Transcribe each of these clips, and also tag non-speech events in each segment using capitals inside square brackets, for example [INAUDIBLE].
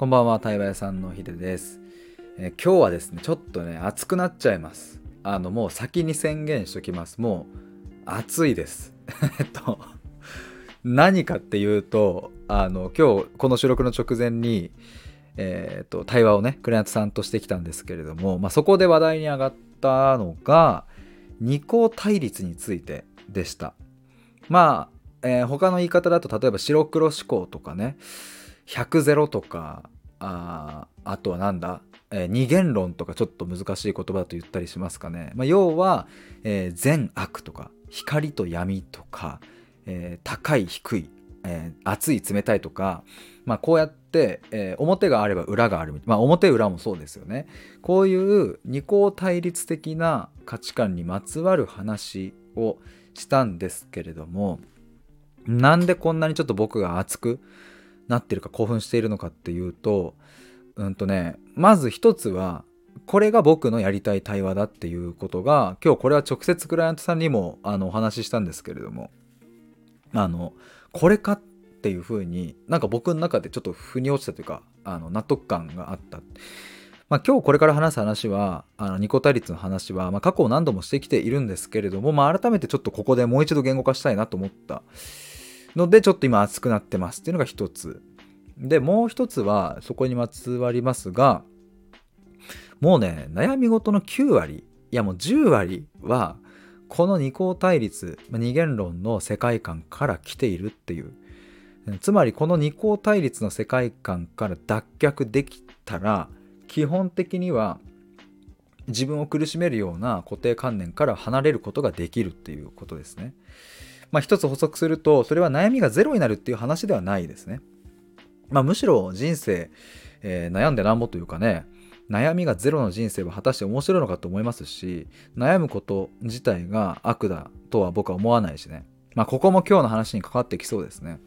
こんばんは、対話屋さんのひでです、えー、今日はですね、ちょっとね、暑くなっちゃいます。あの、もう先に宣言しときます。もう、暑いです。[LAUGHS] えっと、何かっていうと、あの、今日、この収録の直前に、えー、っと、対話をね、クライアントさんとしてきたんですけれども、まあ、そこで話題に上がったのが、二項対立についてでした。まあ、えー、他の言い方だと、例えば白黒思考とかね、100ゼロとかああとはなんだ、えー、二元論とかちょっと難しい言葉だと言ったりしますかね、まあ、要は、えー、善悪とか光と闇とか、えー、高い低い、えー、熱い冷たいとか、まあ、こうやって、えー、表があれば裏があるまあ表裏もそうですよね。こういう二項対立的な価値観にまつわる話をしたんですけれどもなんでこんなにちょっと僕が熱くなってるか興奮しているのかっていうとうんとねまず一つはこれが僕のやりたい対話だっていうことが今日これは直接クライアントさんにもあのお話ししたんですけれどもあのこれかっていうふうになんか僕の中でちょっと腑に落ちたというかあの納得感があった。まあ、今日これから話す話はあのニコ対立の話は、まあ、過去を何度もしてきているんですけれども、まあ、改めてちょっとここでもう一度言語化したいなと思ったのでちょっと今熱くなってますっていうのが一つでもう一つはそこにまつわりますがもうね悩み事の9割いやもう10割はこの二項対立二元論の世界観から来ているっていうつまりこの二項対立の世界観から脱却できたら基本的には自分を苦しめるような固定観念から離れることができるっていうことですね。まあ、一つ補足するとそれは悩みがゼロになるっていう話ではないですね。まあ、むしろ人生、えー、悩んでなんぼというかね悩みがゼロの人生は果たして面白いのかと思いますし悩むこと自体が悪だとは僕は思わないしねまあここも今日の話に関わってきそうですね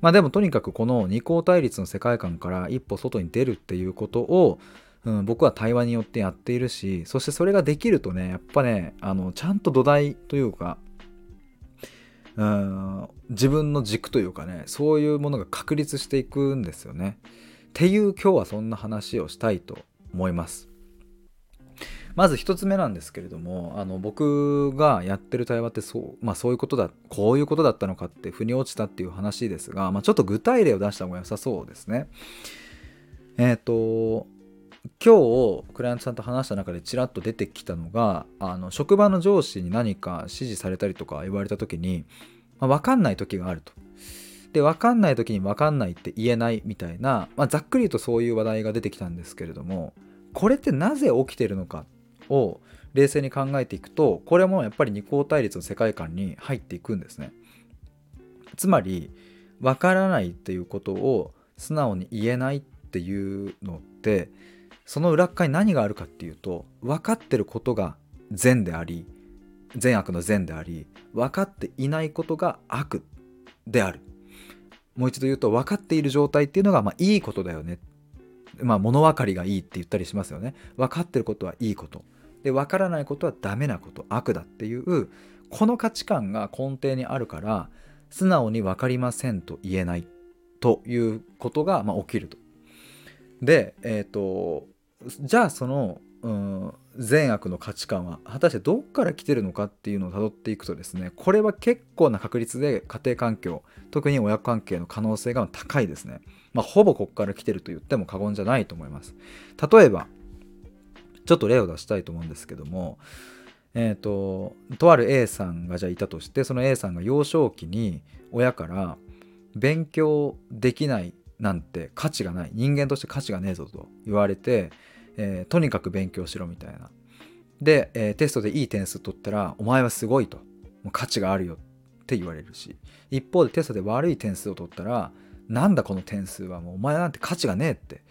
まあでもとにかくこの二項対立の世界観から一歩外に出るっていうことを、うん、僕は対話によってやっているしそしてそれができるとねやっぱねあのちゃんと土台というかうん自分の軸というかねそういうものが確立していくんですよね。っていう今日はそんな話をしたいと思います。まず1つ目なんですけれどもあの僕がやってる対話ってそう,、まあ、そういうことだこういうことだったのかって腑に落ちたっていう話ですが、まあ、ちょっと具体例を出した方が良さそうですね。えっ、ー、と今日クライアントさんと話した中でちらっと出てきたのがあの職場の上司に何か指示されたりとか言われた時に、まあ、分かんない時があると。で分かんない時に分かんないって言えないみたいな、まあ、ざっくり言うとそういう話題が出てきたんですけれどもこれってなぜ起きてるのかを冷静に考えていくとこれもやっぱり二項対立の世界観に入っていくんですね。つまり分からないっていうことを素直に言えないっていうのってその裏側に何があるかっていうと分かってることが善であり善悪の善であり分かっていないことが悪である。もう一度言うと分かっている状態っていうのがまあいいことだよね。まあ物分かりがいいって言ったりしますよね。分かってることはいいこと。で分からないことはダメなこと。悪だっていうこの価値観が根底にあるから素直に分かりませんと言えないということがまあ起きると。で、えっ、ー、とじゃあその、うん、善悪の価値観は果たしてどっから来てるのかっていうのをたどっていくとですねこれは結構な確率で家庭環境特に親子関係の可能性が高いですね。まあ、ほぼここから来てると言っても過言じゃないと思います。例えばちょっと例を出したいと思うんですけどもえっ、ー、ととある A さんがじゃあいたとしてその A さんが幼少期に親から勉強できないなんて価値がない人間として価値がねえぞと言われて、えー、とにかく勉強しろみたいな。で、えー、テストでいい点数取ったらお前はすごいと。もう価値があるよって言われるし。一方でテストで悪い点数を取ったらなんだこの点数はもうお前なんて価値がねえって、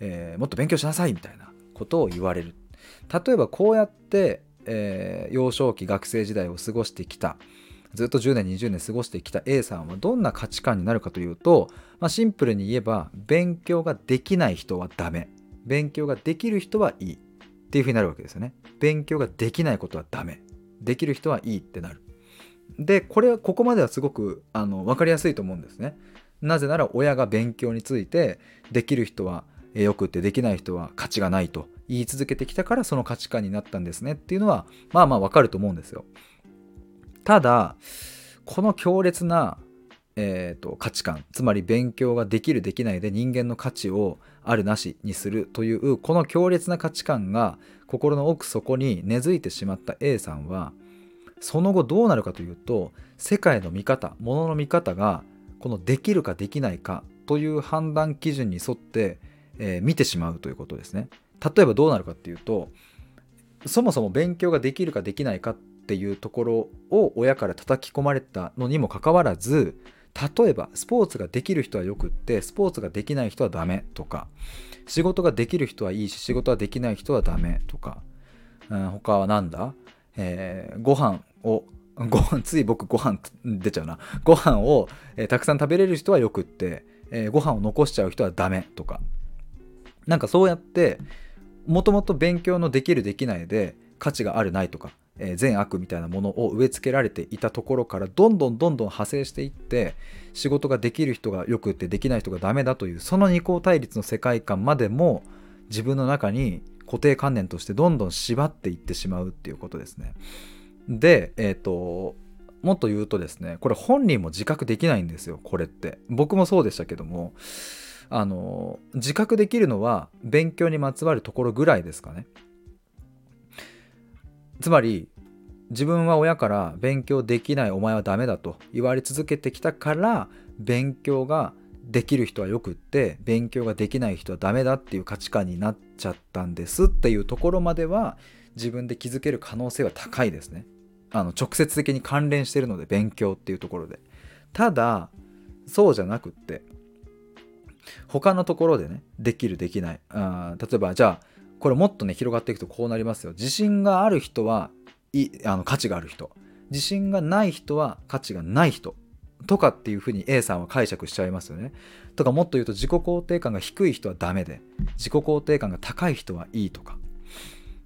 えー、もっと勉強しなさいみたいなことを言われる。例えばこうやって、えー、幼少期学生時代を過ごしてきた。ずっと10年20年過ごしてきた A さんはどんな価値観になるかというと、まあ、シンプルに言えば勉強ができない人はダメ。勉強ができる人はいいっていうふうになるわけですよね。勉強ができないことはダメ。できる人はいいってなる。でこれはここまではすごくあの分かりやすいと思うんですね。なぜなら親が勉強についてできる人はよくってできない人は価値がないと言い続けてきたからその価値観になったんですねっていうのはまあまあわかると思うんですよ。ただこの強烈な、えーと、価値観つまり勉強ができるできないで人間の価値をあるなしにするというこの強烈な価値観が心の奥底に根付いてしまった A さんはその後どうなるかというと世界の見方ものの見方がこのできるかできないかという判断基準に沿って、えー、見てしまうということですね。例えばどうなるかっていうとそもそも勉強ができるかできないかっていうところを親から叩き込まれたのにもかかわらず例えばスポーツができる人はよくってスポーツができない人はダメとか仕事ができる人はいいし仕事ができない人はダメとか、うん、他は何だ、えー、ご飯を [LAUGHS] ご飯つい僕ご飯出ちゃうな。ご飯を、えー、たくさん食べれる人はよくって、えー、ご飯を残しちゃう人はダメとか。なんかそうやってもともと勉強のできるできないで価値があるないとかえー、善悪みたいなものを植え付けられていたところからどんどんどんどん派生していって仕事ができる人がよくってできない人がダメだというその二項対立の世界観までも自分の中に固定観念としてどんどん縛っていってしまうっていうことですね。で、えっ、ー、ともっと言うとですねこれ本人も自覚できないんですよこれって僕もそうでしたけどもあの自覚できるのは勉強にまつわるところぐらいですかねつまり自分は親から勉強できないお前はダメだと言われ続けてきたから勉強ができる人はよくって勉強ができない人はダメだっていう価値観になっちゃったんですっていうところまでは自分で気づける可能性は高いですね。あの直接的に関連してるので勉強っていうところで。ただそうじゃなくって他のところでねできるできないあ例えばじゃあこれもっとね広がっていくとこうなりますよ。自信がある人はいあの価値がある人。自信がない人は価値がない人。とかっていうふうに A さんは解釈しちゃいますよね。とかもっと言うと自己肯定感が低い人はダメで。自己肯定感が高い人はいいとか。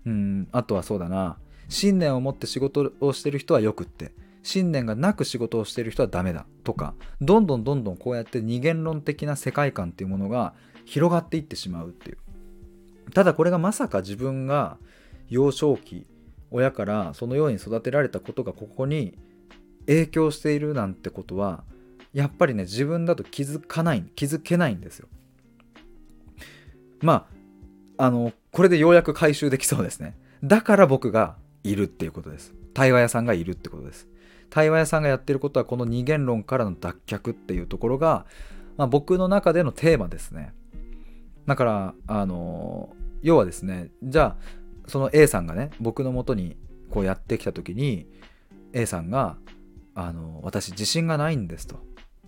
うんあとはそうだな。信念を持って仕事をしてる人はよくって。信念がなく仕事をしてる人はダメだ。とか。どんどんどんどんこうやって二元論的な世界観っていうものが広がっていってしまうっていう。ただこれがまさか自分が幼少期親からそのように育てられたことがここに影響しているなんてことはやっぱりね自分だと気づかない気づけないんですよ。まああのこれでようやく回収できそうですね。だから僕がいるっていうことです。対話屋さんがいるってことです。対話屋さんがやってることはこの二元論からの脱却っていうところが、まあ、僕の中でのテーマですね。だからあの要はですねじゃあその A さんがね僕のもとにこうやってきた時に A さんがあの私自信がないんですと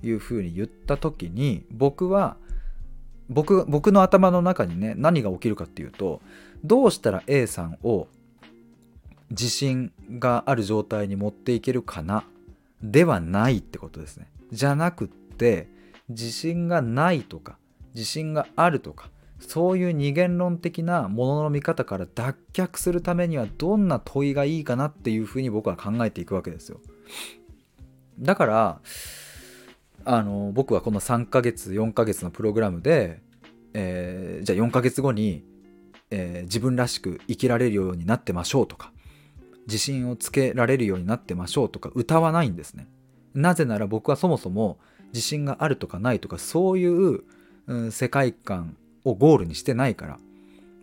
いうふうに言った時に僕は僕僕の頭の中にね何が起きるかっていうとどうしたら A さんを自信がある状態に持っていけるかなではないってことですね。じゃなくって自信がないとか自信があるとかそういう二元論的なものの見方から脱却するためにはどんな問いがいいかなっていうふうに僕は考えていくわけですよ。だからあの僕はこの3ヶ月4ヶ月のプログラムで、えー、じゃあ4ヶ月後に、えー、自分らしく生きられるようになってましょうとか自信をつけられるようになってましょうとか歌わないんですね。なぜなら僕はそもそも自信があるとかないとかそういう、うん、世界観をゴールにしてないから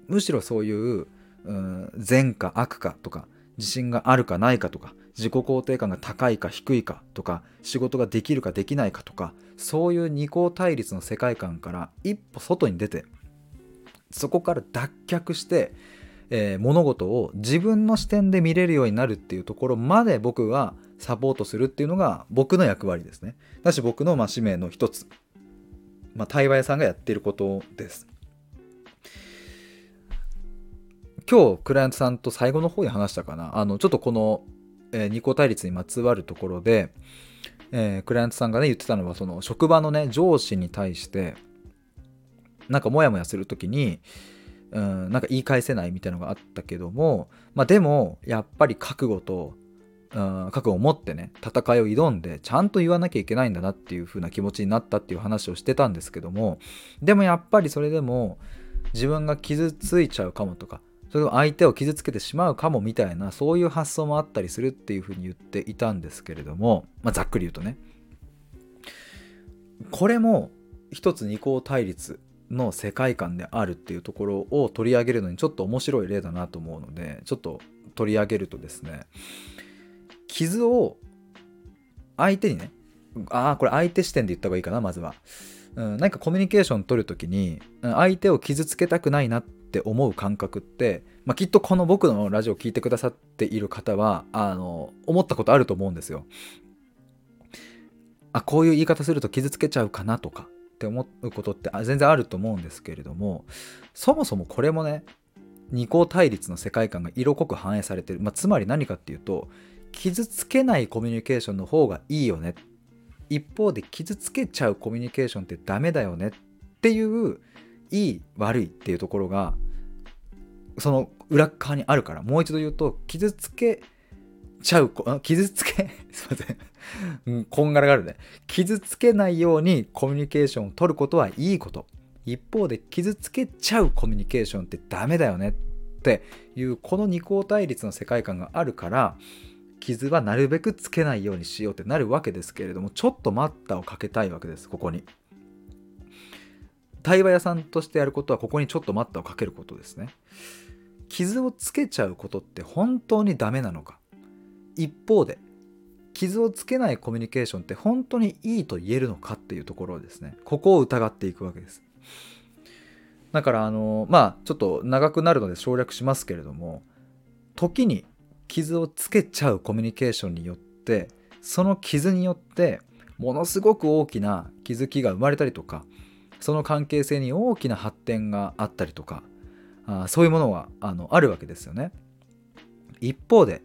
むしろそういう、う、善か悪かとか自信があるかないかとか自己肯定感が高いか低いかとか仕事ができるかできないかとかそういう二項対立の世界観から一歩外に出てそこから脱却して、えー、物事を自分の視点で見れるようになるっていうところまで僕はサポートするっていうのが僕の役割ですね。だし僕のま使命の一つまあ、対話屋さんがやっていることです。今日クライアントさんと最後の方に話したかなあのちょっとこの、えー、二項対立にまつわるところで、えー、クライアントさんがね言ってたのはその職場のね上司に対してなんかモヤモヤする時にうんなんか言い返せないみたいなのがあったけどもまあでもやっぱり覚悟とうん覚悟を持ってね戦いを挑んでちゃんと言わなきゃいけないんだなっていう風な気持ちになったっていう話をしてたんですけどもでもやっぱりそれでも自分が傷ついちゃうかもとかそれを相手を傷つけてしまうかもみたいなそういう発想もあったりするっていうふうに言っていたんですけれども、まあ、ざっくり言うとね。これも一つ二項対立の世界観であるっていうところを取り上げるのにちょっと面白い例だなと思うのでちょっと取り上げるとですね傷を相手にねああこれ相手視点で言った方がいいかなまずは、うん、何かコミュニケーション取る時に相手を傷つけたくないなって思う感覚って、まあ、きっとこの僕のラジオを聴いてくださっている方はあの思ったことあると思うんですよ。あこういう言い方すると傷つけちゃうかなとかって思うことって全然あると思うんですけれどもそもそもこれもね二項対立の世界観が色濃く反映されてる、まあ、つまり何かっていうと傷つけないコミュニケーションの方がいいよね。一方で傷つけちゃうコミュニケーションってダメだよねっていういい悪いっていうところがその裏側にあるから。もう一度言うと傷つけちゃう [LAUGHS] 傷つけ [LAUGHS] すいません、うん、こんがらがるね。傷つけないようにコミュニケーションを取ることはいいこと。一方で傷つけちゃうコミュニケーションってダメだよねっていうこの二項対立の世界観があるから傷はなるべくつけないようにしようってなるわけですけれどもちょっと待ったをかけたいわけですここに。対話屋さんとしてやることはここにちょっと待ったをかけることですね。傷をつけちゃうことって本当にダメなのか。一方で傷をつけないコミュニケーションって本当にいいと言えるのかっていうところですね。ここを疑っていくわけです。だからあのまあちょっと長くなるので省略しますけれども時に傷をつけちゃうコミュニケーションによってその傷によってものすごく大きな気づきが生まれたりとかその関係性に大きな発展があったりとかあそういうものがあのあるわけですよね。一方で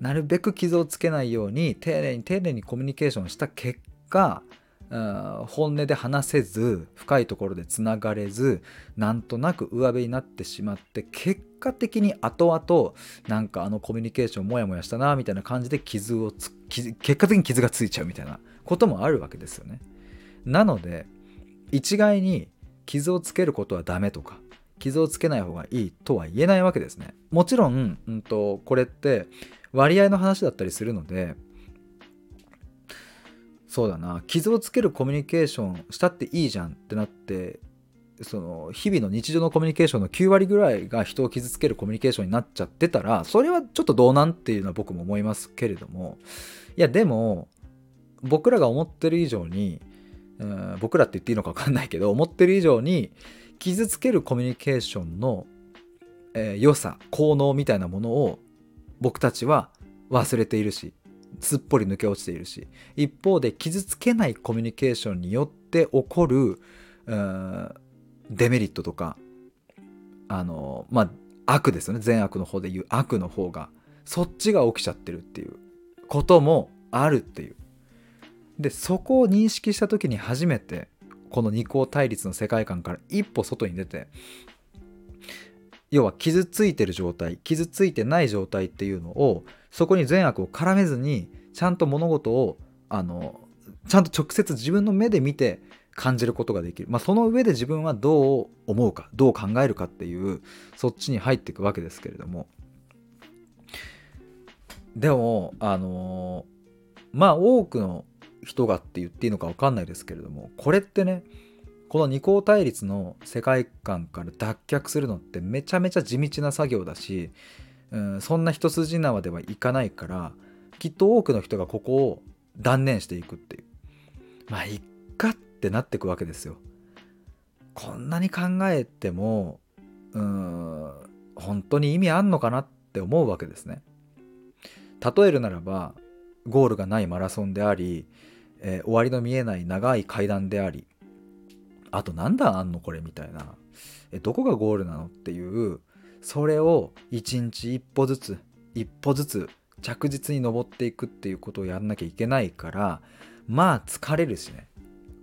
なるべく傷をつけないように丁寧に丁寧にコミュニケーションした結果本音で話せず深いところでつながれずなんとなく上辺になってしまって結果的に後々なんかあのコミュニケーションモヤモヤしたなみたいな感じで傷をつ結果的に傷がついちゃうみたいなこともあるわけですよね。なので一概に傷をつけることはダメとか傷をつけない方がいいとは言えないわけですね。もちろん、うんと、これって割合の話だったりするのでそうだな傷をつけるコミュニケーションしたっていいじゃんってなってその日々の日常のコミュニケーションの9割ぐらいが人を傷つけるコミュニケーションになっちゃってたらそれはちょっとどうなんっていうのは僕も思いますけれども。いやでも僕らが思ってる以上に、うん、僕らって言っていいのか分かんないけど思ってる以上に傷つけるコミュニケーションの、えー、良さ効能みたいなものを僕たちは忘れているしすっぽり抜け落ちているし一方で傷つけないコミュニケーションによって起こるデメリットとかあのまあ悪ですよね。善悪の方で言う悪の方がそっちが起きちゃってるっていうこともあるっていう。でそこを認識した時に初めてこの二項対立の世界観から一歩外に出て要は傷ついてる状態傷ついてない状態っていうのをそこに善悪を絡めずにちゃんと物事をあのちゃんと直接自分の目で見て感じることができる、まあ、その上で自分はどう思うかどう考えるかっていうそっちに入っていくわけですけれども。でもあのまあ多くの人がって言っていいのか分かんないですけれどもこれってねこの二項対立の世界観から脱却するのってめちゃめちゃ地道な作業だし、うん、そんな一筋縄ではいかないからきっと多くの人がここを断念していくっていう。まあいっかってってなってくわけですよ。こんなに考えてもうん本当に意味あんのかなって思うわけですね。例えるならばゴールがないマラソンであり、えー、終わりの見えない長い階段でありあと何段あんのこれみたいなえどこがゴールなのっていうそれを一日一歩ずつ一歩ずつ着実に登っていくっていうことをやんなきゃいけないからまあ疲れるしね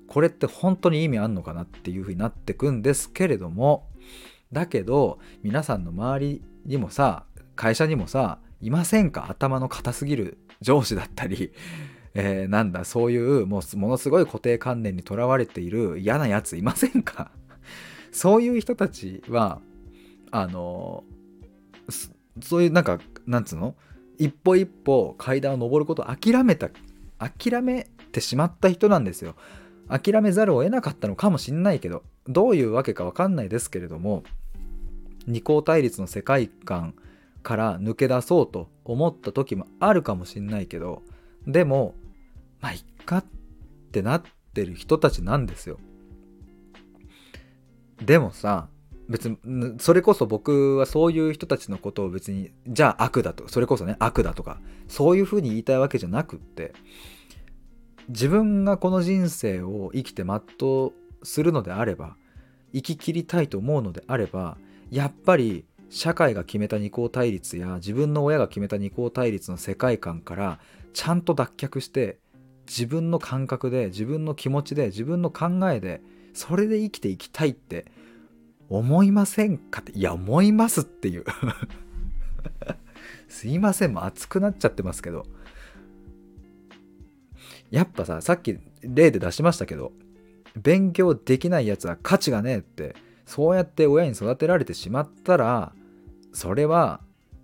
これって本当に意味あんのかなっていうふうになってくんですけれどもだけど皆さんの周りにもさ会社にもさいませんか？頭の固すぎる上司だったり、[LAUGHS] えー、なんだそういうもうものすごい固定観念にとらわれている嫌なやついませんか？[LAUGHS] そういう人たちはあのそういうなんかなんつうの？一歩一歩階段を上ることを諦めた諦めてしまった人なんですよ。諦めざるを得なかったのかもしんないけどどういうわけか分かんないですけれども二項対立の世界観から抜け出そうと思った時もあるかもしんないけどでもまあいっかってなってる人たちなんですよ。でもさ別にそれこそ僕はそういう人たちのことを別にじゃあ悪だとそれこそね悪だとかそういうふうに言いたいわけじゃなくって自分がこの人生を生きて全うするのであれば生き切りたいと思うのであればやっぱり社会が決めた二項対立や自分の親が決めた二項対立の世界観からちゃんと脱却して自分の感覚で自分の気持ちで自分の考えでそれで生きていきたいって思いませんかっていや思いますっていう。[LAUGHS] すいません。もう熱くなっちゃってますけど。やっぱささっき例で出しましたけど勉強できないやつは価値がねえってそうやって親に育てられてしまったらそれは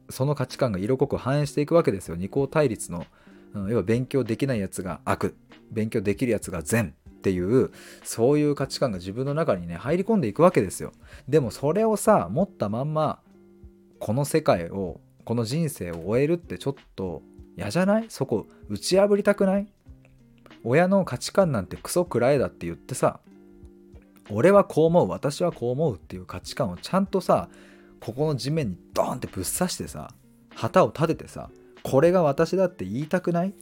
その価値観が色濃く反映していくわけですよ。二項対立の、うん、要は勉強できないやつが悪勉強できるやつが善っていうそういう価値観が自分の中にね入り込んでいくわけですよ。でもそれをさ持ったまんまこの世界をこの人生を終えるってちょっと嫌じゃない？そこ打ち破りたくない？親の価値観なんてクソくらえだって言ってさ俺はこう思う私はこう思うっていう価値観をちゃんとさここの地面にドーンってぶっ刺してさ旗を立ててさこれが私だって言いたくない？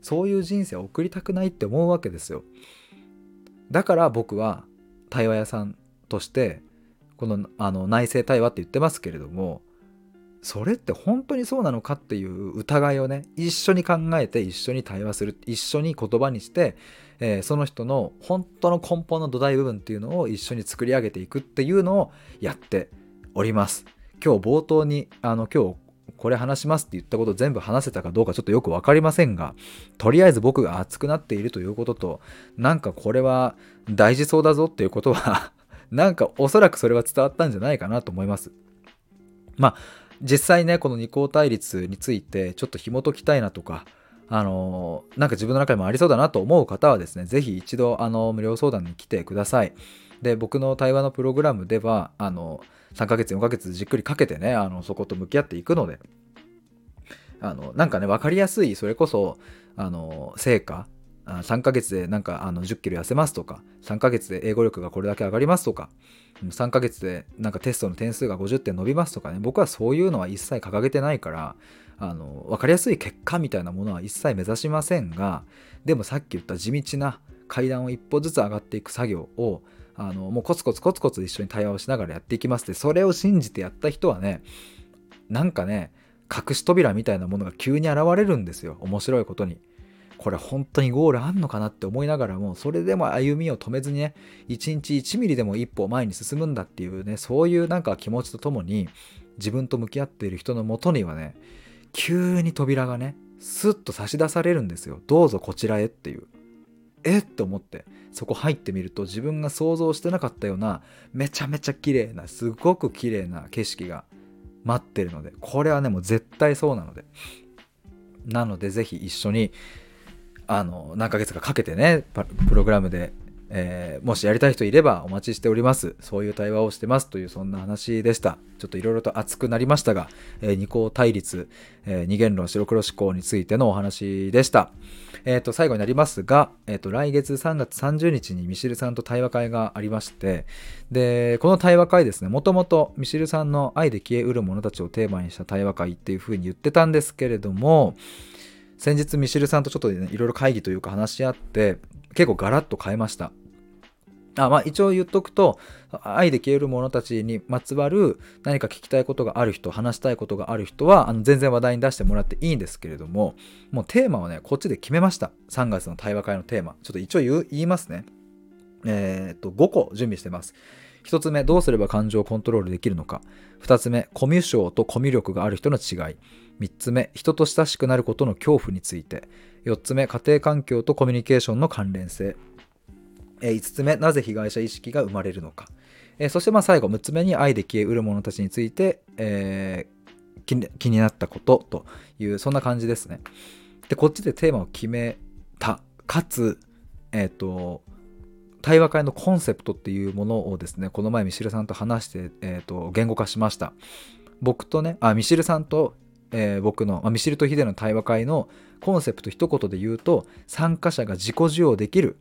そういう人生を送りたくないって思うわけですよ。だから僕は対話屋さんとしてこのあの内政対話って言ってますけれどもそれって本当にそうなのかっていう疑いをね一緒に考えて一緒に対話する一緒に言葉にして、えー、その人の本当の根本の土台部分っていうのを一緒に作り上げていくっていうのをやっております。今日冒頭にあの今日これ話しますって言ったこと全部話せたかどうかちょっとよく分かりませんがとりあえず僕が熱くなっているということとなんかこれは大事そうだぞっていうことはなんかおそらくそれは伝わったんじゃないかなと思います。まあ実際ねこの二項対立についてちょっと紐解きたいなとかあのなんか自分の中にもありそうだなと思う方はですね是非一度あの無料相談に来てください。で僕の対話のプログラムではあの3ヶ月4ヶ月じっくりかけてねあのそこと向き合っていくのであのなんかね分かりやすいそれこそあの成果あ3ヶ月でなんかあの10キロ痩せますとか3ヶ月で英語力がこれだけ上がりますとか3ヶ月でなんかテストの点数が50点伸びますとかね僕はそういうのは一切掲げてないからあの分かりやすい結果みたいなものは一切目指しませんがでもさっき言った地道な階段を一歩ずつ上がっていく作業をあのもうコツコツコツコツ一緒に対話をしながらやっていきますでそれを信じてやった人はねなんかね隠し扉みたいなものが急に現れるんですよ面白いことに。これ本当にゴールあんのかなって思いながらもそれでも歩みを止めずにね1日1ミリでも一歩前に進むんだっていうねそういうなんか気持ちとともに自分と向き合っている人のもとにはね急に扉がねスッと差し出されるんですよ。どうぞこちらへっていう。えっと思ってそこ入ってみると自分が想像してなかったようなめちゃめちゃ綺麗なすごく綺麗な景色が待ってるのでこれはねもう絶対そうなので。なので是非一緒にあの何ヶ月かかけてねプログラムで、えー、もしやりたい人いればお待ちしております。そういう対話をしてますというそんな話でした。ちょっといろいろと熱くなりましたが、えー、二項対立、えー、二元論白黒思考についてのお話でした。えっ、と最後になりますが、えっ、と来月3月30日にミシルさんと対話会がありましてでこの対話会ですねもともとミシルさんの愛で消えうる者たちをテーマにした対話会っていうふうに言ってたんですけれども先日ミシルさんとちょっといろいろ会議というか話し合って結構ガラッと変えました。あまあ一応言っとくと愛で消える者たちにまつわる何か聞きたいことがある人話したいことがある人はあの全然話題に出してもらっていいんですけれどももうテーマはねこっちで決めました。3月の対話会のテーマ。ちょっと一応言いますね。えー、っと5個準備してます。1つ目どうすれば感情をコントロールできるのか。2つ目コミュ障とコミュ力がある人の違い。3つ目人と親しくなることの恐怖について。4つ目家庭環境とコミュニケーションの関連性。5つ目なぜ被害者意識が生まれるのか。そしてまあ最後6つ目に愛で消えうる者たちについて、えー、気になったことというそんな感じですね。でこっちでテーマを決めたかつえっ、ー、と対話会のコンセプトっていうものをですねこの前ミシルさんと話して、えーと、言語化しました。僕とねあミシルさんと、えー、僕の、まあ、ミシルとヒデの対話会のコンセプト一言で言うと参加者が自己需要できる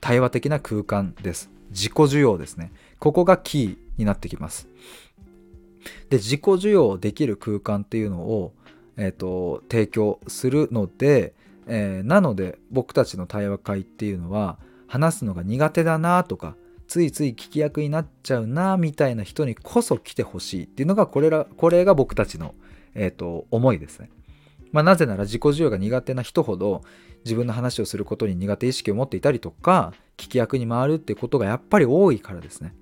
対話的な空間です。自己需要ですね。ここがキーになってきます。で自己需要できる空間っていうのを、えーと提供するので、えー、なので僕たちの対話会っていうのは話すのが苦手だなとかついつい聞き役になっちゃうなみたいな人にこそ来てほしいっていうのがこれらこれが僕たちの、えーと、重いですね。まあ、なぜなら自己需要が苦手な人ほど自分の話をすることに苦手意識を持っていたりとか聞き役に回るっていうことがやっぱり多いからですね。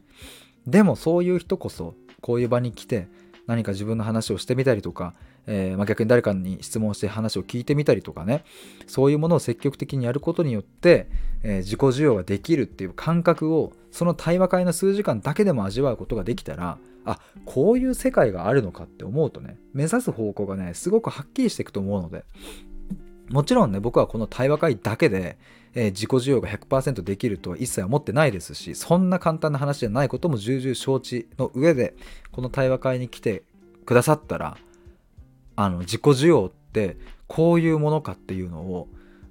でもそういう人こそこういう場に来て何か自分の話をしてみたりとかえー、まあ、逆に誰かに質問して話を聞いてみたりとかね。そういうものを積極的にやることによって、えー、自己需要ができるっていう感覚をその対話会の数時間だけでも味わうことができたらあこういう世界があるのかって思うとね目指す方向がねすごくはっきりしていくと思うので。もちろんね僕はこの対話会だけで、えー、自己需要が100%できるとは一切思ってないですしそんな簡単な話じゃないことも重々承知の上でこの対話会に来てくださったらあの自己需要ってこういうものかっていうのを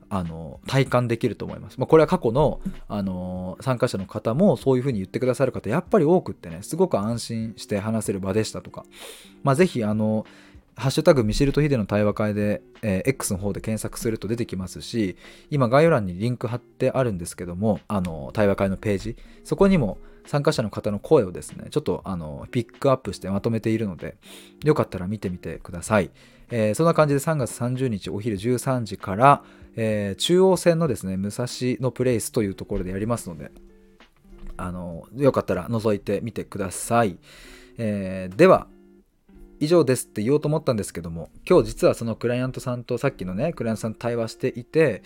あの体感できると思います。まあ、これは過去のあの参加者の方もそういうふうに言ってくださる方やっぱり多くってねすごく安心して話せる場でしたとか、まあ、ぜひあのハッシュタグミシルとヒデの対話会で、えー、X の方で検索すると出てきますし今概要欄にリンク貼ってあるんですけどもあの対話会のページそこにも参加者の方の声をですね、ちょっとあのピックアップしてまとめているので、よかったら見てみてください。えー、そんな感じで3月30日お昼13時から、えー、中央線のですね、武蔵野プレイスというところでやりますので、あのよかったら覗いてみてください。えー、では、以上ですって言おうと思ったんですけども、今日実はそのクライアントさんとさっきのね、クライアントさんと対話していて、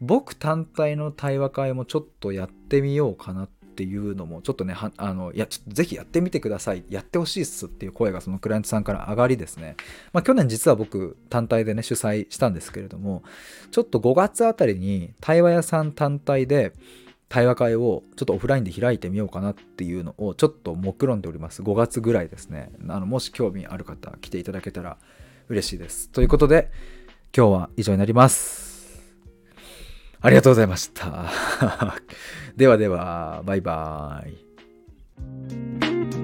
僕単体の対話会もちょっとやってみようかなっていうのもちょっとねあのいやちょっとぜひやってみてください。やってほしいっすっていう声がそのクライアントさんから上がりですね、まあ、去年実は僕単体でね主催したんですけれどもちょっと5月あたりに対話屋さん単体で対話会をちょっとオフラインで開いてみようかなっていうのをちょっと目論んでおります5月ぐらいですねあのもし興味ある方来ていただけたら嬉しいですということで今日は以上になりますありがとうございました。[LAUGHS] ではでは、バイバーイ。